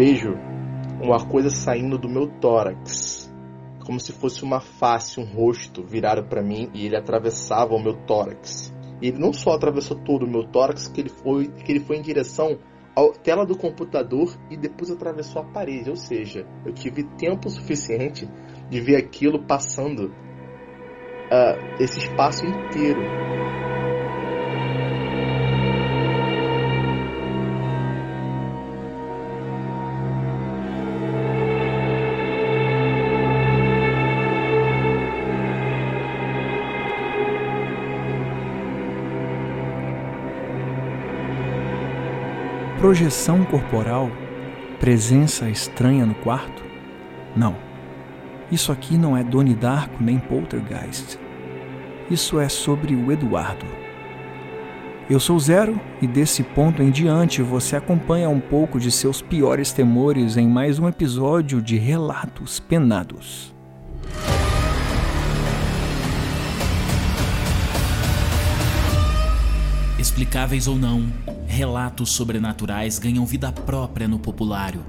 vejo uma coisa saindo do meu tórax, como se fosse uma face, um rosto virado para mim e ele atravessava o meu tórax. E ele não só atravessou todo o meu tórax, que ele foi, que ele foi em direção à tela do computador e depois atravessou a parede. Ou seja, eu tive tempo suficiente de ver aquilo passando uh, esse espaço inteiro. Projeção corporal? Presença estranha no quarto? Não. Isso aqui não é Doni Darko nem Poltergeist. Isso é sobre o Eduardo. Eu sou Zero e desse ponto em diante você acompanha um pouco de seus piores temores em mais um episódio de Relatos Penados. Explicáveis ou não, relatos sobrenaturais ganham vida própria no populário.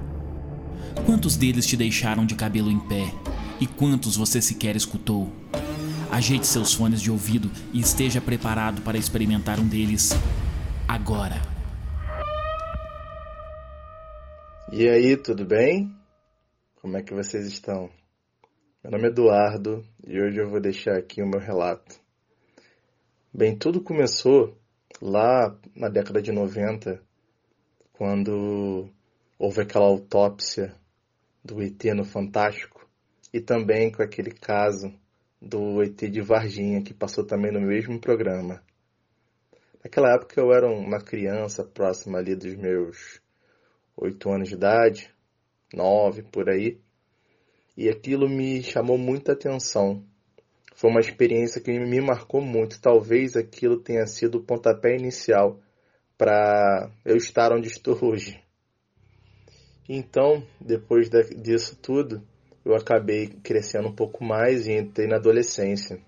Quantos deles te deixaram de cabelo em pé? E quantos você sequer escutou? Ajeite seus fones de ouvido e esteja preparado para experimentar um deles agora. E aí, tudo bem? Como é que vocês estão? Meu nome é Eduardo e hoje eu vou deixar aqui o meu relato. Bem, tudo começou lá na década de 90, quando houve aquela autópsia do ET no Fantástico, e também com aquele caso do ET de Varginha, que passou também no mesmo programa. Naquela época eu era uma criança próxima ali dos meus oito anos de idade, nove por aí, e aquilo me chamou muita atenção, foi uma experiência que me marcou muito. Talvez aquilo tenha sido o pontapé inicial para eu estar onde estou hoje. Então, depois disso tudo, eu acabei crescendo um pouco mais e entrei na adolescência.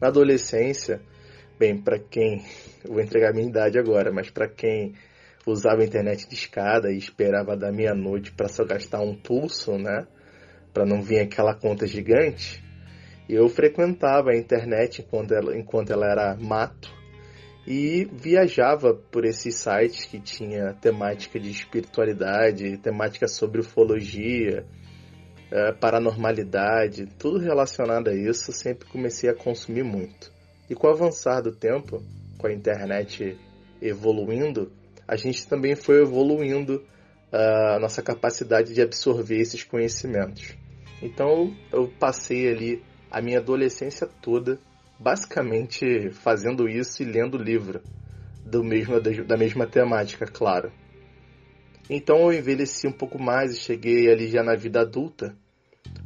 Na adolescência, bem, para quem. vou entregar a minha idade agora, mas para quem usava a internet de escada e esperava da meia-noite para só gastar um pulso, né? Para não vir aquela conta gigante, eu frequentava a internet enquanto ela, enquanto ela era mato e viajava por esses sites que tinha temática de espiritualidade, temática sobre ufologia, é, paranormalidade, tudo relacionado a isso, sempre comecei a consumir muito. E com o avançar do tempo, com a internet evoluindo, a gente também foi evoluindo é, a nossa capacidade de absorver esses conhecimentos. Então eu passei ali a minha adolescência toda basicamente fazendo isso e lendo livro do mesmo, da mesma temática, claro. Então eu envelheci um pouco mais e cheguei ali já na vida adulta.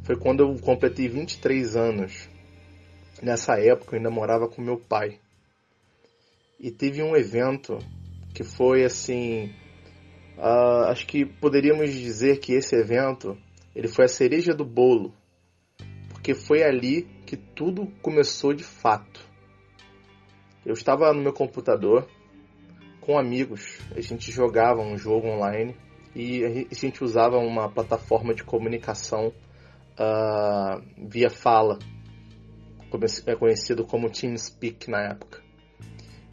Foi quando eu completei 23 anos. Nessa época eu ainda morava com meu pai. E teve um evento que foi assim. Uh, acho que poderíamos dizer que esse evento ele foi a cereja do bolo porque foi ali que tudo começou de fato. Eu estava no meu computador com amigos, a gente jogava um jogo online e a gente usava uma plataforma de comunicação uh, via fala, é conhecido como TeamSpeak na época.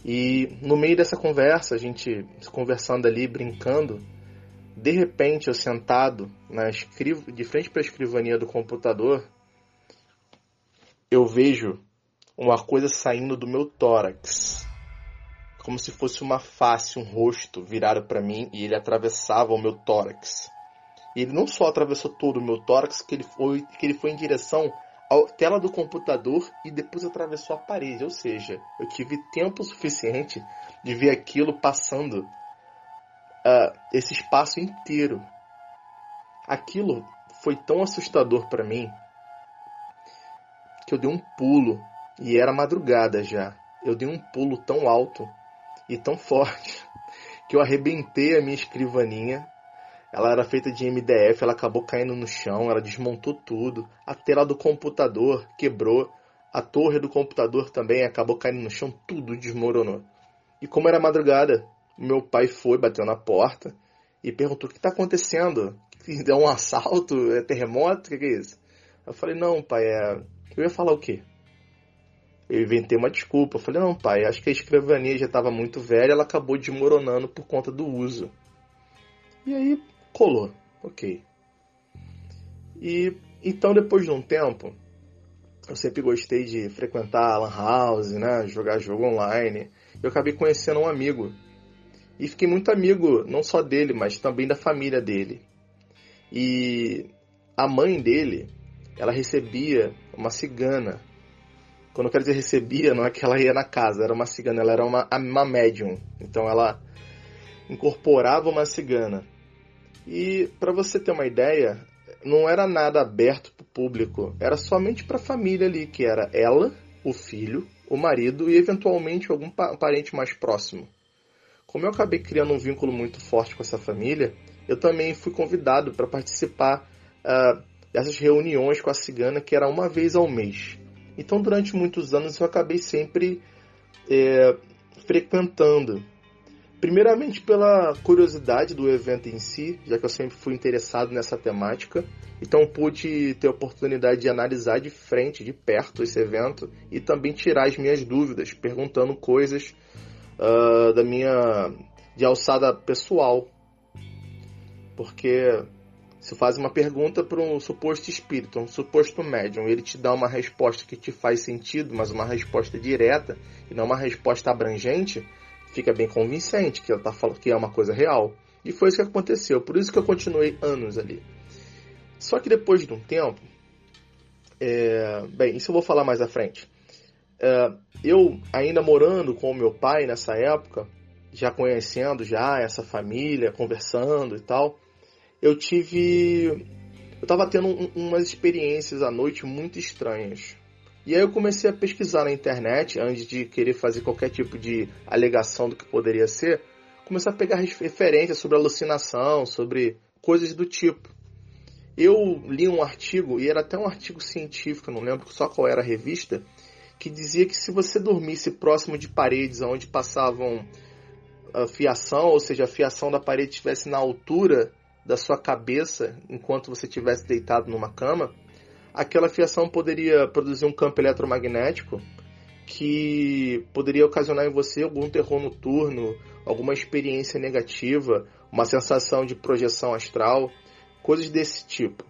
E no meio dessa conversa, a gente conversando ali, brincando, de repente eu sentado na escriv... de frente para a escrivania do computador, eu vejo uma coisa saindo do meu tórax, como se fosse uma face, um rosto virado para mim e ele atravessava o meu tórax. E ele não só atravessou todo o meu tórax, que ele foi, que ele foi em direção à tela do computador e depois atravessou a parede. Ou seja, eu tive tempo suficiente de ver aquilo passando uh, esse espaço inteiro. Aquilo foi tão assustador para mim que eu dei um pulo e era madrugada já. Eu dei um pulo tão alto e tão forte que eu arrebentei a minha escrivaninha. Ela era feita de MDF, ela acabou caindo no chão, ela desmontou tudo. A tela do computador quebrou, a torre do computador também acabou caindo no chão, tudo desmoronou. E como era madrugada, meu pai foi, bateu na porta e perguntou: o que está acontecendo? Deu um assalto? É terremoto? O que, que é isso? Eu falei: não, pai, é. Eu ia falar o quê? Eu inventei uma desculpa. Eu falei: não, pai, acho que a escrivania já estava muito velha, ela acabou desmoronando por conta do uso. E aí colou, ok. E então, depois de um tempo, eu sempre gostei de frequentar a Lan House, né? Jogar jogo online. Eu acabei conhecendo um amigo. E fiquei muito amigo, não só dele, mas também da família dele. E a mãe dele, ela recebia uma cigana. Quando eu quero dizer recebia, não é que ela ia na casa, era uma cigana, ela era uma, uma médium. Então ela incorporava uma cigana. E para você ter uma ideia, não era nada aberto para o público, era somente para a família ali, que era ela, o filho, o marido e eventualmente algum parente mais próximo. Como eu acabei criando um vínculo muito forte com essa família, eu também fui convidado para participar uh, dessas reuniões com a cigana, que era uma vez ao mês. Então, durante muitos anos, eu acabei sempre é, frequentando. Primeiramente pela curiosidade do evento em si, já que eu sempre fui interessado nessa temática, então pude ter a oportunidade de analisar de frente, de perto esse evento e também tirar as minhas dúvidas, perguntando coisas uh, da minha de alçada pessoal, porque se faz uma pergunta para um suposto espírito, um suposto médium, ele te dá uma resposta que te faz sentido, mas uma resposta direta e não uma resposta abrangente fica bem convincente que ela tá falando que é uma coisa real. E foi isso que aconteceu. Por isso que eu continuei anos ali. Só que depois de um tempo, é... bem, isso eu vou falar mais à frente. É... eu ainda morando com o meu pai nessa época, já conhecendo já essa família, conversando e tal, eu tive, eu estava tendo um, umas experiências à noite muito estranhas. E aí eu comecei a pesquisar na internet, antes de querer fazer qualquer tipo de alegação do que poderia ser, comecei a pegar referências sobre alucinação, sobre coisas do tipo. Eu li um artigo, e era até um artigo científico, não lembro só qual era a revista, que dizia que se você dormisse próximo de paredes onde passavam a fiação, ou seja, a fiação da parede estivesse na altura da sua cabeça enquanto você estivesse deitado numa cama, aquela fiação poderia produzir um campo eletromagnético que poderia ocasionar em você algum terror noturno, alguma experiência negativa, uma sensação de projeção astral, coisas desse tipo.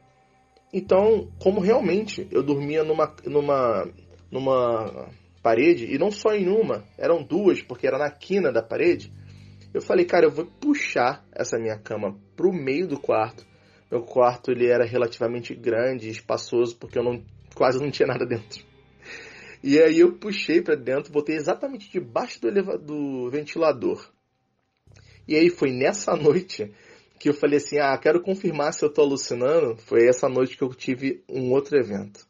Então, como realmente eu dormia numa, numa, numa parede, e não só em uma, eram duas, porque era na quina da parede, eu falei, cara, eu vou puxar essa minha cama pro meio do quarto meu quarto ele era relativamente grande, espaçoso, porque eu não, quase não tinha nada dentro. E aí eu puxei para dentro, botei exatamente debaixo do, do ventilador. E aí foi nessa noite que eu falei assim: ah, quero confirmar se eu tô alucinando. Foi essa noite que eu tive um outro evento.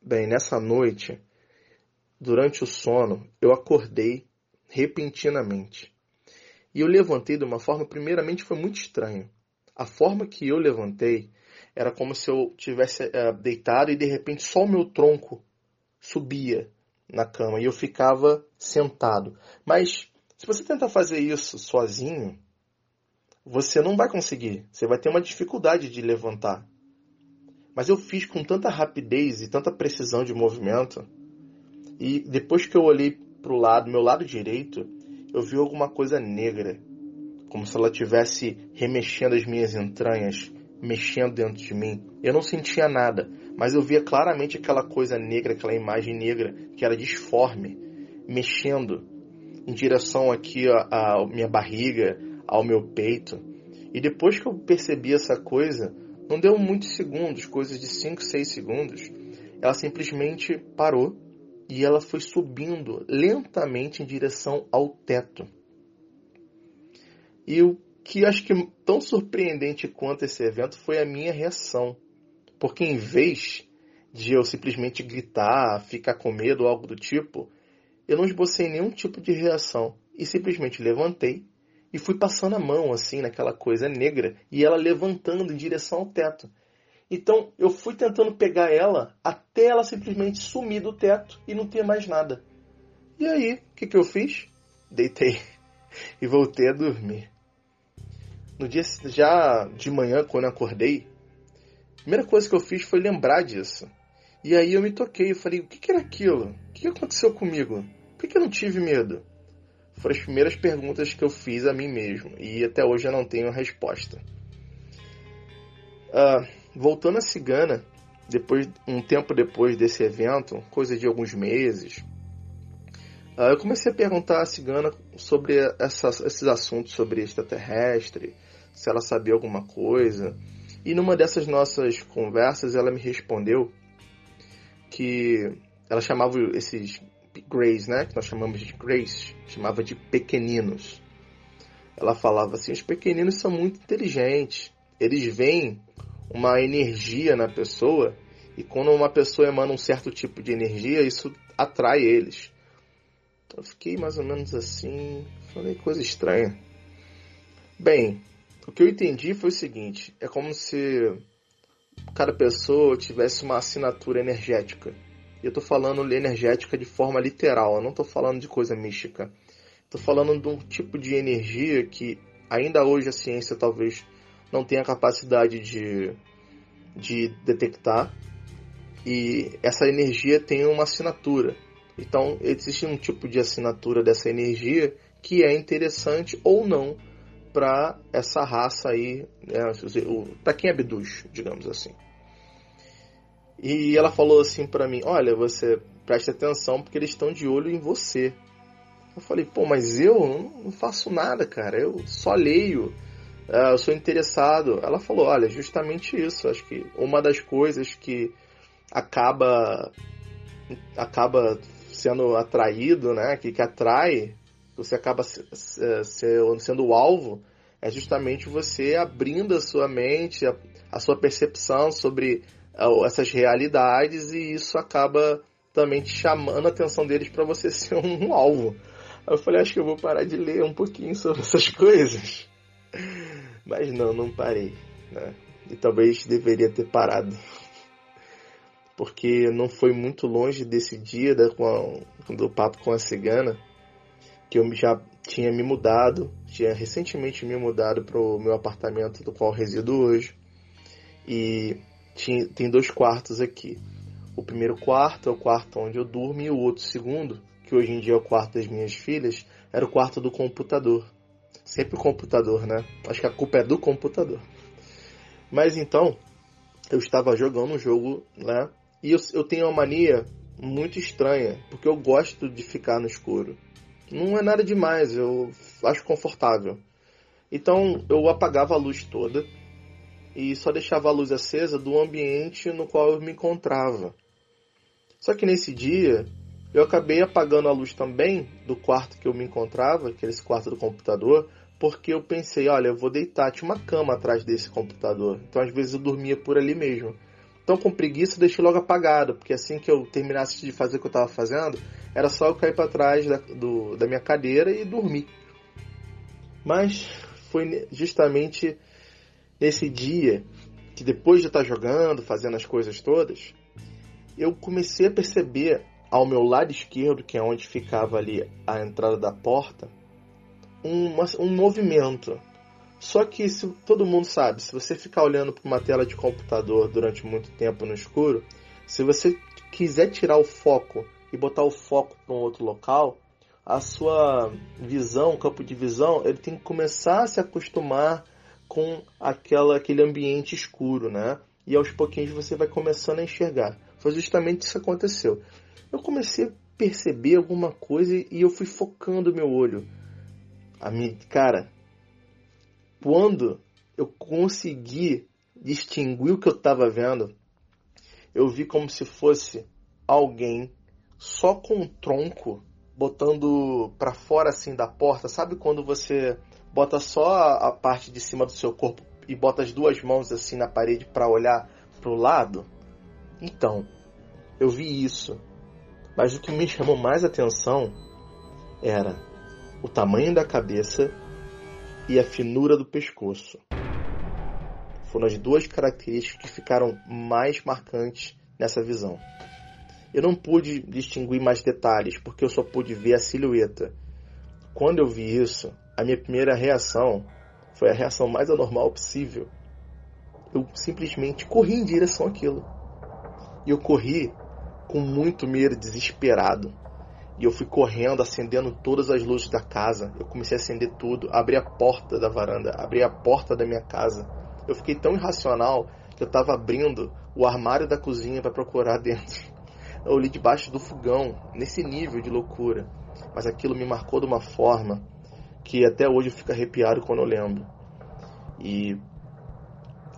Bem, nessa noite, durante o sono, eu acordei repentinamente. E eu levantei de uma forma, primeiramente, foi muito estranho a forma que eu levantei era como se eu tivesse uh, deitado e de repente só o meu tronco subia na cama e eu ficava sentado. Mas se você tentar fazer isso sozinho, você não vai conseguir. Você vai ter uma dificuldade de levantar. Mas eu fiz com tanta rapidez e tanta precisão de movimento. E depois que eu olhei para o lado, meu lado direito, eu vi alguma coisa negra como se ela tivesse remexendo as minhas entranhas, mexendo dentro de mim. Eu não sentia nada, mas eu via claramente aquela coisa negra, aquela imagem negra que era disforme, mexendo em direção aqui à minha barriga, ao meu peito. E depois que eu percebi essa coisa, não deu muitos segundos, coisas de 5, 6 segundos, ela simplesmente parou e ela foi subindo lentamente em direção ao teto. E o que acho que tão surpreendente quanto esse evento foi a minha reação. Porque em vez de eu simplesmente gritar, ficar com medo ou algo do tipo, eu não esbocei nenhum tipo de reação e simplesmente levantei e fui passando a mão assim naquela coisa negra e ela levantando em direção ao teto. Então eu fui tentando pegar ela até ela simplesmente sumir do teto e não ter mais nada. E aí, o que, que eu fiz? Deitei e voltei a dormir. no dia já de manhã, quando eu acordei, a primeira coisa que eu fiz foi lembrar disso. E aí eu me toquei, eu falei, o que, que era aquilo? O que, que aconteceu comigo? Por que, que eu não tive medo? Foram as primeiras perguntas que eu fiz a mim mesmo e até hoje eu não tenho resposta. Uh, voltando à cigana, depois, um tempo depois desse evento, coisa de alguns meses, uh, eu comecei a perguntar à cigana sobre essas, esses assuntos sobre extraterrestre, se ela sabia alguma coisa. E numa dessas nossas conversas, ela me respondeu que ela chamava esses Greys, né, que nós chamamos de Greys, chamava de pequeninos. Ela falava assim: os pequeninos são muito inteligentes, eles veem uma energia na pessoa e quando uma pessoa emana um certo tipo de energia, isso atrai eles. Então, eu fiquei mais ou menos assim, falei coisa estranha. Bem, o que eu entendi foi o seguinte: é como se cada pessoa tivesse uma assinatura energética. E eu estou falando energética de forma literal, eu não estou falando de coisa mística. Estou falando de um tipo de energia que ainda hoje a ciência talvez não tenha capacidade de, de detectar. E essa energia tem uma assinatura. Então, existe um tipo de assinatura dessa energia que é interessante ou não para essa raça aí, né, para quem abduz, digamos assim. E ela falou assim para mim: Olha, você preste atenção porque eles estão de olho em você. Eu falei: Pô, mas eu não faço nada, cara. Eu só leio. Uh, eu sou interessado. Ela falou: Olha, justamente isso. Acho que uma das coisas que acaba acaba sendo atraído, né? Que, que atrai, você acaba sendo o alvo, é justamente você abrindo a sua mente, a, a sua percepção sobre essas realidades e isso acaba também te chamando a atenção deles para você ser um, um alvo. Eu falei, acho que eu vou parar de ler um pouquinho sobre essas coisas. Mas não, não parei. Né? E talvez deveria ter parado. Porque não foi muito longe desse dia da, com a, do papo com a cigana que eu já tinha me mudado, tinha recentemente me mudado para o meu apartamento do qual resido hoje. E tinha, tem dois quartos aqui. O primeiro quarto é o quarto onde eu durmo e o outro segundo, que hoje em dia é o quarto das minhas filhas, era o quarto do computador. Sempre o computador, né? Acho que a culpa é do computador. Mas então, eu estava jogando um jogo, né? E eu, eu tenho uma mania muito estranha, porque eu gosto de ficar no escuro. Não é nada demais, eu acho confortável. Então eu apagava a luz toda e só deixava a luz acesa do ambiente no qual eu me encontrava. Só que nesse dia eu acabei apagando a luz também do quarto que eu me encontrava, aquele quarto do computador, porque eu pensei, olha, eu vou deitar, tinha uma cama atrás desse computador, então às vezes eu dormia por ali mesmo. Então com preguiça eu deixei logo apagado, porque assim que eu terminasse de fazer o que eu estava fazendo, era só eu cair para trás da, do, da minha cadeira e dormir. Mas foi justamente nesse dia que depois de estar jogando, fazendo as coisas todas, eu comecei a perceber ao meu lado esquerdo, que é onde ficava ali a entrada da porta, um, um movimento. Só que se todo mundo sabe, se você ficar olhando para uma tela de computador durante muito tempo no escuro, se você quiser tirar o foco e botar o foco para um outro local, a sua visão, campo de visão, ele tem que começar a se acostumar com aquela, aquele ambiente escuro, né? E aos pouquinhos você vai começando a enxergar. Foi justamente isso que aconteceu. Eu comecei a perceber alguma coisa e eu fui focando meu olho. A minha, cara, quando eu consegui distinguir o que eu estava vendo, eu vi como se fosse alguém só com um tronco botando para fora assim da porta. Sabe quando você bota só a, parte de cima do seu corpo e bota as duas mãos assim na parede para olhar pro lado? Então, eu vi isso. Mas o que me chamou mais atenção era o tamanho da cabeça e a finura do pescoço. Foram as duas características que ficaram mais marcantes nessa visão. Eu não pude distinguir mais detalhes porque eu só pude ver a silhueta. Quando eu vi isso, a minha primeira reação foi a reação mais anormal possível. Eu simplesmente corri em direção àquilo. E eu corri com muito medo, desesperado. E eu fui correndo, acendendo todas as luzes da casa. Eu comecei a acender tudo, abri a porta da varanda, abri a porta da minha casa. Eu fiquei tão irracional que eu estava abrindo o armário da cozinha para procurar dentro. Eu olhei debaixo do fogão, nesse nível de loucura. Mas aquilo me marcou de uma forma que até hoje eu fico arrepiado quando eu lembro. E,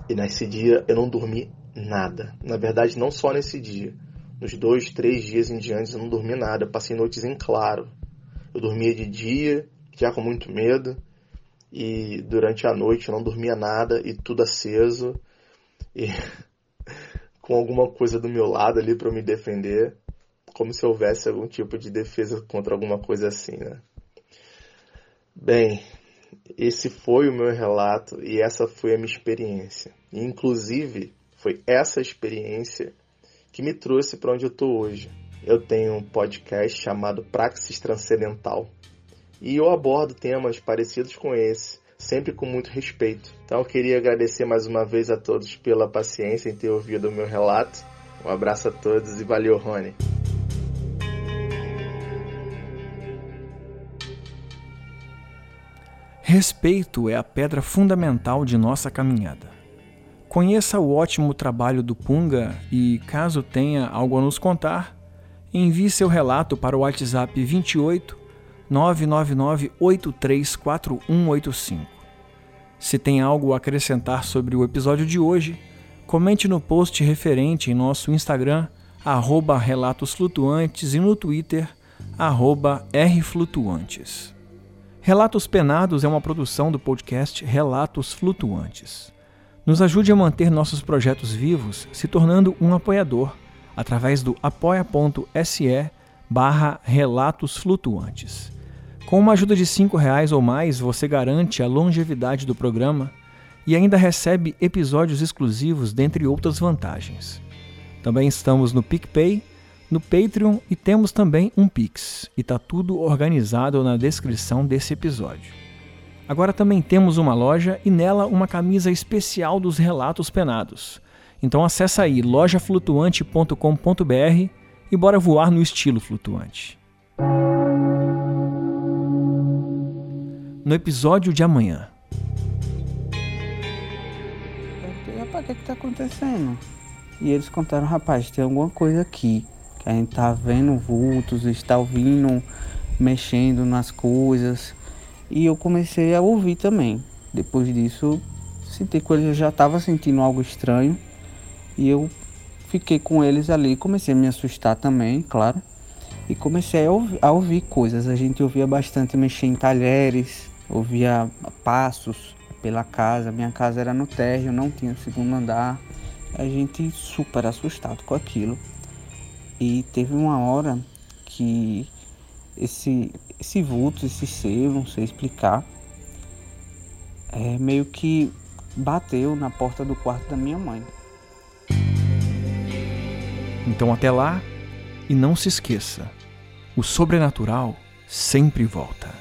e nesse dia eu não dormi nada. Na verdade, não só nesse dia. Nos dois, três dias em diante eu não dormi nada. Eu passei noites em claro. Eu dormia de dia, já com muito medo. E durante a noite eu não dormia nada e tudo aceso. E com alguma coisa do meu lado ali para me defender. Como se houvesse algum tipo de defesa contra alguma coisa assim, né? Bem, esse foi o meu relato e essa foi a minha experiência. E, inclusive, foi essa experiência que me trouxe para onde eu estou hoje. Eu tenho um podcast chamado Praxis Transcendental e eu abordo temas parecidos com esse, sempre com muito respeito. Então eu queria agradecer mais uma vez a todos pela paciência em ter ouvido o meu relato. Um abraço a todos e valeu, Rony. Respeito é a pedra fundamental de nossa caminhada. Conheça o ótimo trabalho do Punga e, caso tenha algo a nos contar, envie seu relato para o WhatsApp 28 999 834185. Se tem algo a acrescentar sobre o episódio de hoje, comente no post referente em nosso Instagram, arroba Relatos Flutuantes e no Twitter, arroba Rflutuantes. Relatos Penados é uma produção do podcast Relatos Flutuantes. Nos ajude a manter nossos projetos vivos se tornando um apoiador através do apoia.se barra Relatos Flutuantes. Com uma ajuda de R$ reais ou mais, você garante a longevidade do programa e ainda recebe episódios exclusivos, dentre outras vantagens. Também estamos no PicPay no Patreon e temos também um Pix, e está tudo organizado na descrição desse episódio. Agora também temos uma loja e nela uma camisa especial dos relatos penados. Então acessa aí lojaflutuante.com.br e bora voar no estilo flutuante. No episódio de amanhã. Rapaz, o que, é que tá acontecendo? E eles contaram, rapaz, tem alguma coisa aqui. A gente tá vendo vultos, está ouvindo, mexendo nas coisas. E eu comecei a ouvir também. Depois disso, senti que eu já estava sentindo algo estranho. E eu fiquei com eles ali, comecei a me assustar também, claro. E comecei a ouvir, a ouvir coisas. A gente ouvia bastante mexer em talheres, ouvia passos pela casa. Minha casa era no térreo, não tinha segundo andar. A gente super assustado com aquilo. E teve uma hora que esse, esse vulto, esse ser, não sei explicar, é, meio que bateu na porta do quarto da minha mãe. Então até lá, e não se esqueça, o sobrenatural sempre volta.